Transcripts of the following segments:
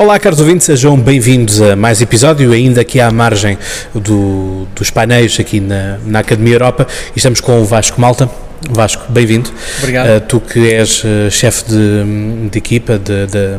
Olá, caros ouvintes, sejam bem-vindos a mais episódio, ainda aqui à margem do, dos painéis aqui na, na Academia Europa. E estamos com o Vasco Malta. Vasco, bem-vindo. Obrigado. Uh, tu que és uh, chefe de, de, equipa de, de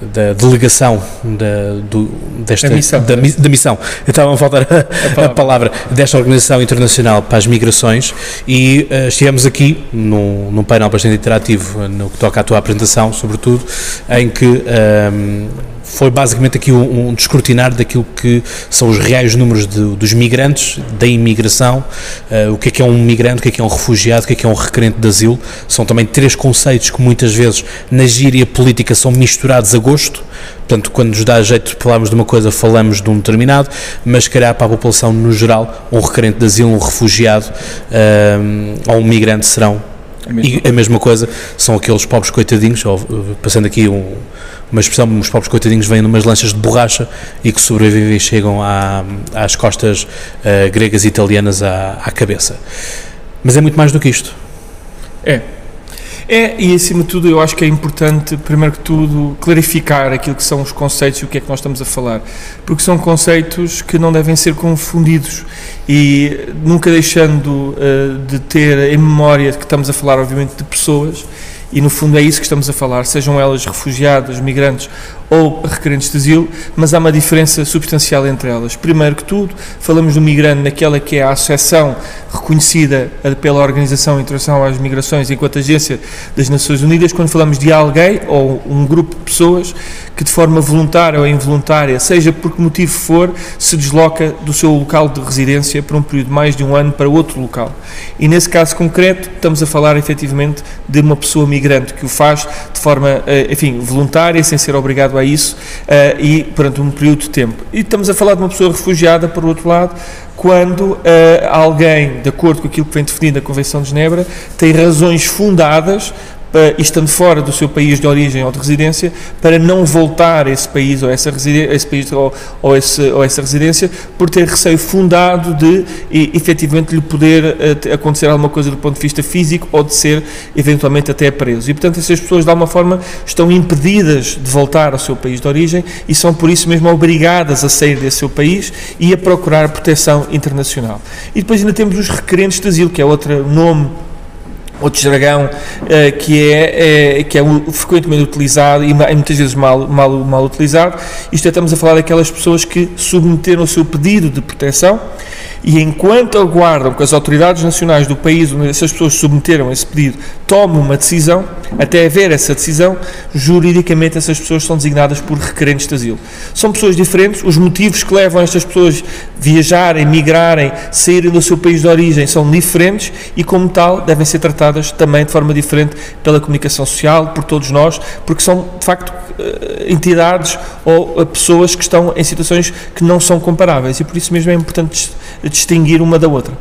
da delegação da, do, desta, da missão. Da, da missão. Estava a faltar a, a, palavra. a, palavra. desta Organização Internacional para as Migrações e uh, estivemos aqui num, num painel bastante interativo no que toca à tua apresentação, sobretudo, em que um, ehm, foi basicamente aqui um, um descortinar daquilo que são os reais números de, dos migrantes, da imigração, uh, o que é que é um migrante, o que é que é um refugiado, o que é que é um requerente de asilo. São também três conceitos que muitas vezes na gíria política são misturados a gosto. Portanto, quando nos dá jeito de falarmos de uma coisa, falamos de um determinado, mas se calhar para a população no geral, um requerente de asilo, um refugiado uh, ou um migrante serão e a mesma coisa são aqueles pobres coitadinhos, passando aqui um, uma expressão, os pobres coitadinhos vêm numas lanchas de borracha e que sobrevivem e chegam à, às costas uh, gregas e italianas à, à cabeça. Mas é muito mais do que isto. É, é, e acima de tudo eu acho que é importante, primeiro que tudo, clarificar aquilo que são os conceitos e o que é que nós estamos a falar, porque são conceitos que não devem ser confundidos e nunca deixando uh, de ter em memória que estamos a falar, obviamente, de pessoas e no fundo é isso que estamos a falar, sejam elas refugiadas, migrantes ou requerentes de asilo, mas há uma diferença substancial entre elas. Primeiro que tudo, falamos do migrante naquela que é a associação reconhecida pela Organização Internacional às Migrações enquanto agência das Nações Unidas, quando falamos de alguém ou um grupo de pessoas que de forma voluntária ou involuntária, seja por que motivo for, se desloca do seu local de residência por um período de mais de um ano para outro local. E nesse caso concreto, estamos a falar efetivamente de uma pessoa migrante que o faz de forma, eh, enfim, voluntária, sem ser obrigado a isso, uh, e durante um período de tempo. E estamos a falar de uma pessoa refugiada, por outro lado, quando uh, alguém, de acordo com aquilo que vem definido na Convenção de Genebra, tem razões fundadas estando fora do seu país de origem ou de residência, para não voltar a esse país ou essa, esse país, ou, ou, esse, ou essa residência, por ter receio fundado de e, efetivamente lhe poder uh, acontecer alguma coisa do ponto de vista físico ou de ser eventualmente até preso. E portanto essas pessoas de alguma forma estão impedidas de voltar ao seu país de origem e são por isso mesmo obrigadas a sair desse seu país e a procurar proteção internacional. E depois ainda temos os requerentes de asilo, que é outro nome outro jargão uh, que é, é, que é frequentemente utilizado e muitas vezes mal, mal, mal utilizado. Isto é, estamos a falar daquelas pessoas que submeteram o seu pedido de proteção e enquanto aguardam que as autoridades nacionais do país onde essas pessoas submeteram esse pedido tomem uma decisão, até haver essa decisão, juridicamente essas pessoas são designadas por requerentes de asilo. São pessoas diferentes, os motivos que levam estas pessoas a viajarem, migrarem, saírem do seu país de origem são diferentes e, como tal, devem ser tratadas também de forma diferente pela comunicação social, por todos nós, porque são, de facto, eh, entidades ou pessoas que estão em situações que não são comparáveis e por isso mesmo é importante distinguir uma da outra.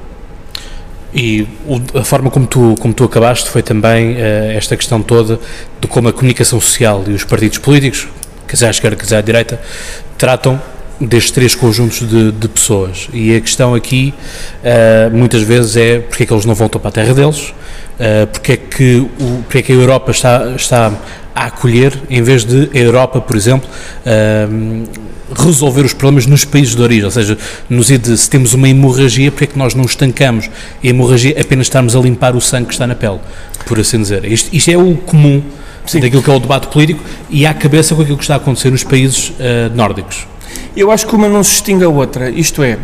E a forma como tu, como tu acabaste foi também uh, esta questão toda de como a comunicação social e os partidos políticos, quer à esquerda, quer à direita, tratam destes três conjuntos de, de pessoas. E a questão aqui, uh, muitas vezes, é porque é que eles não voltam para a terra deles, uh, porque, é que o, porque é que a Europa está, está a acolher, em vez de a Europa, por exemplo, uh, resolver os problemas nos países de origem, ou seja, nos se temos uma hemorragia, porque é que nós não estancamos a hemorragia apenas estarmos a limpar o sangue que está na pele, por assim dizer. Isto, isto é o comum Sim. daquilo que é o debate político e à cabeça com aquilo que está a acontecer nos países uh, nórdicos. Eu acho que uma não se distingue a outra, isto é,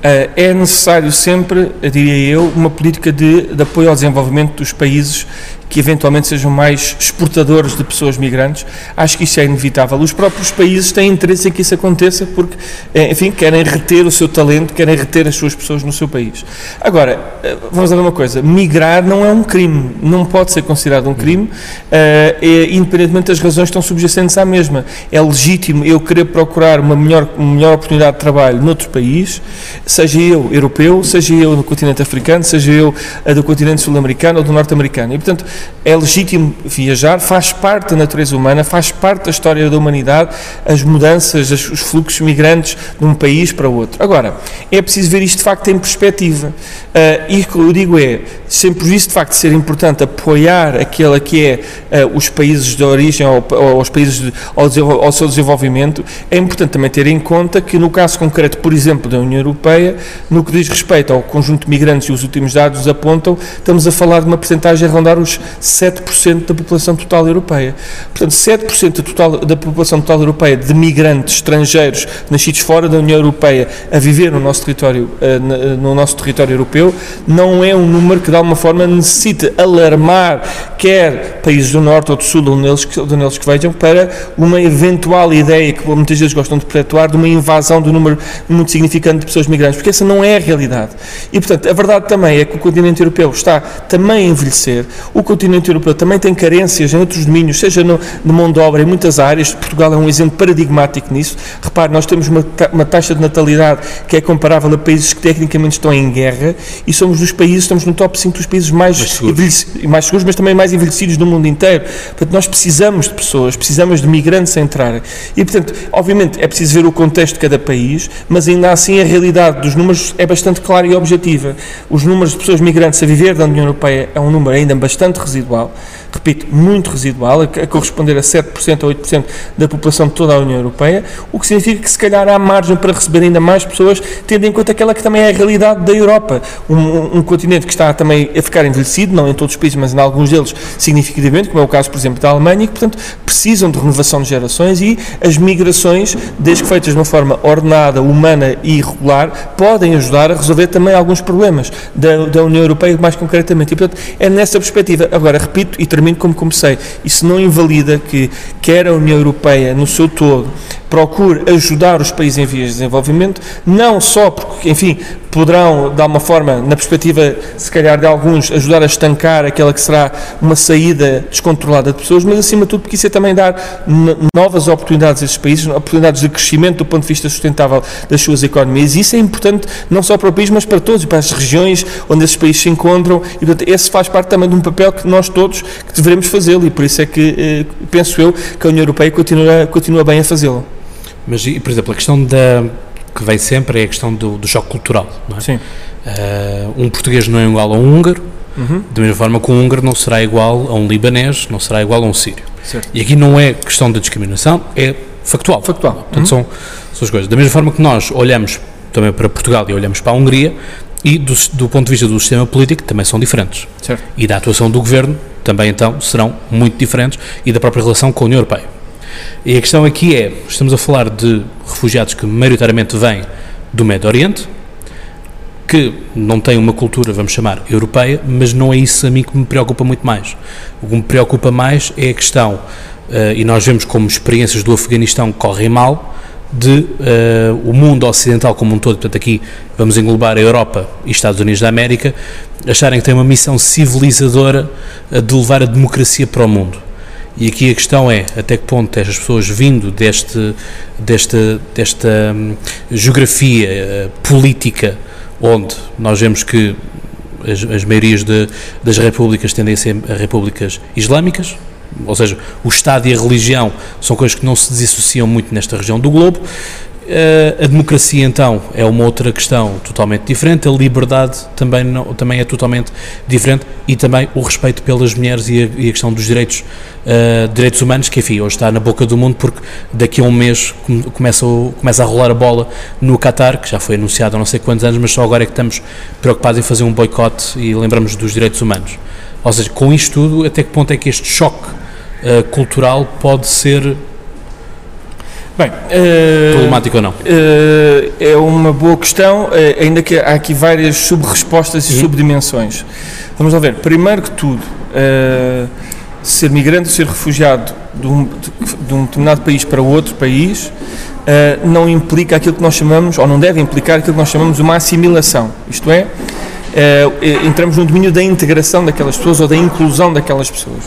Uh, é necessário sempre, diria eu, uma política de, de, apoio ao desenvolvimento dos países que eventualmente sejam mais exportadores de pessoas migrantes. Acho que isso é inevitável. Os próprios países têm interesse em que isso aconteça porque, eh, enfim, querem reter o seu talento, querem reter as suas pessoas no seu país. Agora, eh, vamos ver uma coisa: migrar não é um crime, não pode ser considerado um crime, uh, independentemente das razões que estão subjacentes à mesma. É legítimo eu querer procurar uma melhor, uma melhor oportunidade de trabalho noutro país, seja eu europeu, seja eu no continente africano, seja eu do continente sul-americano ou do norte-americano. E, portanto, é legítimo viajar, faz parte da natureza humana, faz parte da história da humanidade, as mudanças, os fluxos migrantes de um país para outro. Agora, é preciso ver isto de facto em perspectiva. Uh, e o que eu digo é, sempre visto de facto ser importante apoiar aquele que é uh, os países de origem ou, ou os países de, ao, ao, seu desenvolvimento, é importante também ter em conta que no caso concreto, por exemplo, da União Europeia, no que diz respeito ao conjunto de migrantes e os últimos dados apontam, estamos a falar de uma percentagem a rondar os 7% da população total europeia. Portanto, 7% da, total, da população total europeia de migrantes estrangeiros nascidos fora da União Europeia a viver no nosso território, eh, no nosso território europeu, não é um número que de alguma forma necessite alarmar quer países do Norte ou do Sul, onde eles que vejam, para uma eventual ideia que muitas vezes gostam de perpetuar de uma invasão do número muito significante de pessoas migrantes, porque essa não é a realidade. E, portanto, a verdade também é que o continente europeu está também a envelhecer, o continente europeu também tem carências em outros domínios, seja no, no mão de obra, em muitas áreas. Portugal é um exemplo paradigmático nisso. Repare, nós temos uma, uma taxa de natalidade que é comparável a países que tecnicamente estão em guerra e somos dos países, estamos no top 5 dos países mais, mais seguros. mais seguros, mas também mais envelhecidos do mundo inteiro. Portanto, nós precisamos de pessoas, precisamos de migrantes a entrar. E, portanto, obviamente é preciso ver o contexto de cada país, mas ainda assim a realidade dos números é bastante clara e objetiva. Os números de pessoas migrantes a viver da União Europeia é um número ainda bastante residual repito, muito residual, a, corresponder a 7% ou 8% da população de toda a União Europeia, o que significa que se calhar há margem para receber ainda mais pessoas, tendo em conta aquela que também é a realidade da Europa. Um, um continente que está também a ficar envelhecido, não em todos os países, mas em alguns deles significativamente, como é o caso, por exemplo, da Alemanha, e que, portanto, precisam de renovação de gerações e as migrações, desde que feitas de uma forma ordenada, humana e regular, podem ajudar a resolver também alguns problemas da, da União Europeia, mais concretamente. E, portanto, é nessa perspectiva. Agora, repito e termino como comecei. Isso não invalida que quer a União Europeia no seu todo procure ajudar os países em vias de desenvolvimento, não só porque, enfim, poderão, de alguma forma, na perspectiva, se calhar, de alguns, ajudar a estancar aquela que será uma saída descontrolada de pessoas, mas, acima de tudo, porque isso é também dar novas oportunidades a esses países, oportunidades de crescimento do ponto de vista sustentável das suas economias, e isso é importante não só para o país, mas para todos, para as regiões onde esses países se encontram, e, portanto, esse faz parte também de um papel que nós todos que devemos fazê-lo, e por isso é que, eh, penso eu, que a União Europeia continua, continua bem a fazê-lo. Mas, por exemplo, a questão da que vem sempre é a questão do, do choque cultural. Não é? Sim. Uh, um português não é igual a um húngaro, uhum. da mesma forma que um húngaro não será igual a um libanês, não será igual a um sírio. Certo. E aqui não é questão de discriminação, é factual. Factual. Portanto, uhum. são, são as coisas. Da mesma forma que nós olhamos também para Portugal e olhamos para a Hungria, e do, do, ponto de vista do sistema político também são diferentes. Certo. E da atuação do governo também então serão muito diferentes e da própria relação com a União Europeia. E a questão aqui é, estamos a falar de refugiados que maioritariamente vêm do Médio Oriente, que não têm uma cultura, vamos chamar, europeia, mas não é isso a mim que me preocupa muito mais. O que me preocupa mais é a questão, uh, e nós vemos como experiências do Afeganistão correm mal, de uh, o mundo ocidental como um todo, portanto aqui vamos englobar a Europa e Estados Unidos da América, acharem que tem uma missão civilizadora de levar a democracia para o mundo. E aqui a questão é até que ponto estas pessoas vindo deste, desta, desta hum, geografia uh, política onde nós vemos que as, as maiorias de, das repúblicas tendem a ser repúblicas islâmicas, ou seja, o Estado e a religião são coisas que não se desassociam muito nesta região do globo, a democracia, então, é uma outra questão totalmente diferente, a liberdade também, não, também é totalmente diferente e também o respeito pelas mulheres e a, e a questão dos direitos, uh, direitos humanos, que, enfim, hoje está na boca do mundo porque daqui a um mês começa, começa a rolar a bola no Qatar, que já foi anunciado há não sei quantos anos, mas só agora é que estamos preocupados em fazer um boicote e lembramos dos direitos humanos. Ou seja, com isto tudo, até que ponto é que este choque uh, cultural pode ser Bem, uh, problemático ou não? Uh, é uma boa questão, uh, ainda que há aqui várias sub-respostas e uhum. subdimensões. Vamos lá ver. Primeiro que tudo, ser migrante, ser refugiado de um, de um, determinado país para outro país não implica aquilo que nós chamamos, ou não deve implicar aquilo que nós chamamos uma assimilação. Isto é, entramos no domínio da integração daquelas pessoas ou da inclusão daquelas pessoas.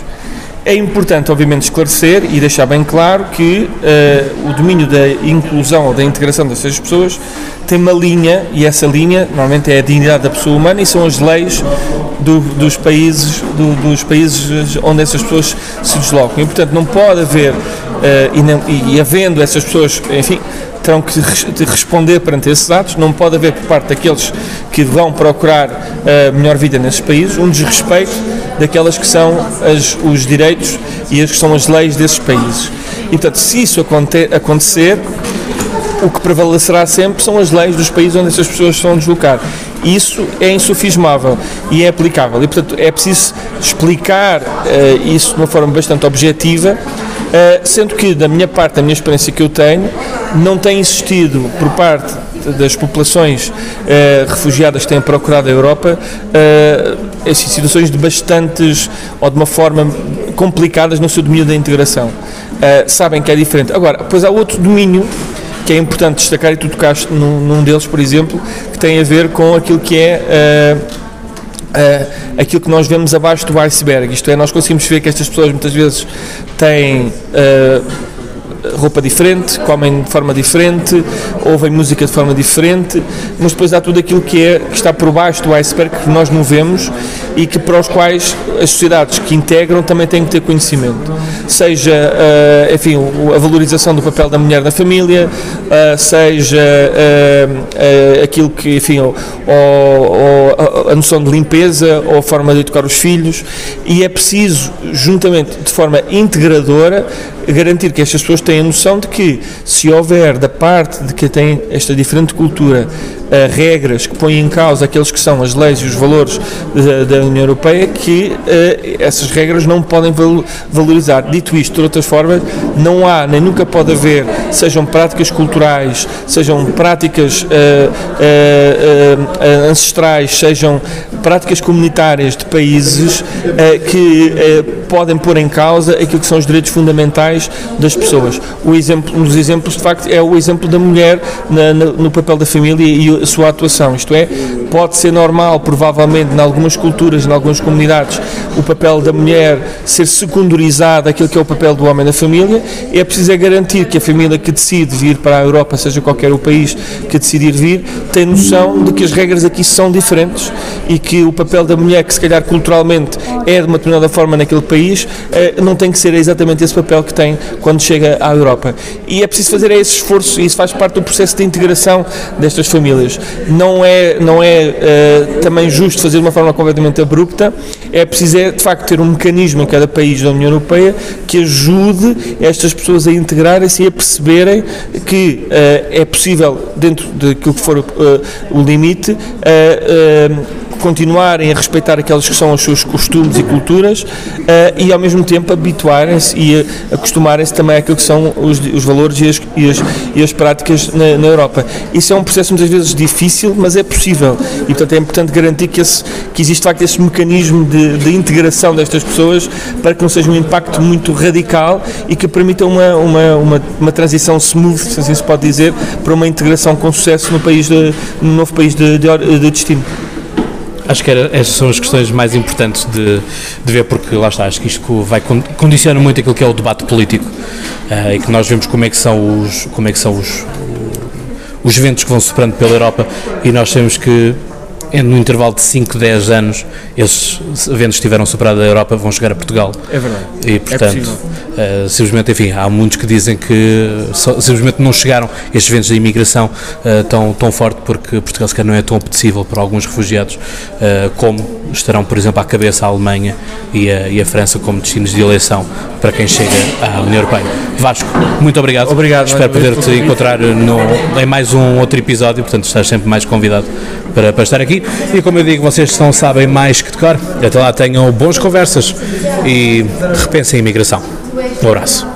É importante, obviamente, esclarecer e deixar bem claro que uh, o domínio da inclusão ou da integração dessas pessoas tem uma linha, e essa linha normalmente é a dignidade da pessoa humana e são as leis do, dos, países, do, dos países onde essas pessoas se deslocam. E, portanto, não pode haver, e, não, e, e havendo essas pessoas, enfim, terão que responder perante esses atos. Não pode haver por parte daqueles que vão procurar a melhor vida nesses países um desrespeito daquelas que são as, os direitos e as que são as leis desses países. E, portanto, se isso acontecer, o que prevalecerá sempre são as leis dos países onde essas pessoas estão a deslocar. Isso é insufismável e é aplicável. E, portanto, é preciso explicar uh, isso de uma forma bastante objetiva, uh, sendo que, da minha parte, da minha experiência que eu tenho, não tem existido por parte das populações uh, refugiadas que têm procurado a Europa uh, situações de bastantes ou de uma forma complicadas no seu domínio da integração. Uh, sabem que é diferente. Agora, depois há outro domínio que é importante destacar e tu tocaste num, num deles, por exemplo, que tem a ver com aquilo que é Uh, aquilo que nós vemos abaixo do iceberg. Isto é, nós conseguimos ver que estas pessoas muitas vezes têm uh, roupa diferente, comem de forma diferente, ouvem música de forma diferente, mas depois há tudo aquilo que, é, que está por baixo do iceberg que nós não vemos e que para os quais as sociedades que integram também têm que ter conhecimento. Seja, uh, enfim, a valorização do papel da mulher na família, uh, seja uh, aquilo que, enfim, ou, ou, a noção de limpeza ou a forma de educar os filhos e é preciso, juntamente, de forma integradora, garantir que estas pessoas têm a noção de que se houver da parte de que tem esta diferente cultura uh, regras que põem em causa aqueles que são as leis e os valores da, da União Europeia, que uh, essas regras não podem valorizar. Dito isto, de outras formas, não há nem nunca pode haver, sejam práticas culturais, sejam práticas uh, ancestrais, sejam práticas comunitárias de países que podem pôr em causa aquilo que são os direitos fundamentais das pessoas. O exemplo, um dos exemplos, de facto, é o exemplo da mulher na, na, no papel da família e a sua atuação. Isto é, pode ser normal, provavelmente, em algumas culturas, em algumas comunidades, o papel da mulher ser secundarizado àquilo que é o papel do homem na família. É preciso é garantir que a família que decide vir para a Europa, seja qualquer o país que decidir vir, tem noção de que as regras aqui são diferentes e que o papel da mulher, que se calhar culturalmente é de uma determinada forma naquele país, eh, não tem que ser exatamente esse papel que tem quando chega à Europa. E é preciso fazer esse esforço e isso faz parte do processo de integração destas famílias não é, não é uh, também justo fazer de uma forma completamente abrupta, é preciso é, de facto ter um mecanismo em cada país da União Europeia que ajude estas pessoas a integrarem-se e a perceberem que uh, é possível, dentro daquilo que for uh, o limite, continuarem a respeitar aqueles que são os seus costumes e culturas uh, e ao mesmo tempo habituarem-se e acostumarem-se também àquilo que são os, os valores e as, e as, e as práticas na, na, Europa. Isso é um processo muitas vezes difícil, mas é possível e portanto é importante garantir que, esse, que existe de facto esse mecanismo de, de integração destas pessoas para que não seja um impacto muito radical e que permita uma, uma, uma, uma transição smooth, se assim se pode dizer, para uma integração com sucesso no, país de, no novo país de, de, de destino. Acho que era, essas são as questões mais importantes de, de ver, porque lá está, acho que isto vai condiciona muito aquilo que é o debate político uh, e que nós vemos como é que são os, como é que são os, os ventos que vão soprando pela Europa e nós temos que no intervalo de 5, 10 anos, esses eventos que tiveram superado a Europa vão chegar a Portugal. É verdade. E, portanto, é uh, simplesmente, enfim, há muitos que dizem que só, simplesmente não chegaram estes eventos da imigração uh, tão, tão forte porque Portugal sequer não é tão apetecível para alguns refugiados uh, como estarão, por exemplo, à cabeça a Alemanha e a, e a França como destinos de eleição para quem chega à União Europeia. Vasco, muito obrigado. Obrigado. Espero poder-te encontrar no, em mais um outro episódio, portanto estás sempre mais convidado para, para estar aqui. E como eu digo, vocês não sabem mais que de cor. Até lá tenham boas conversas e repensem a imigração. Um abraço.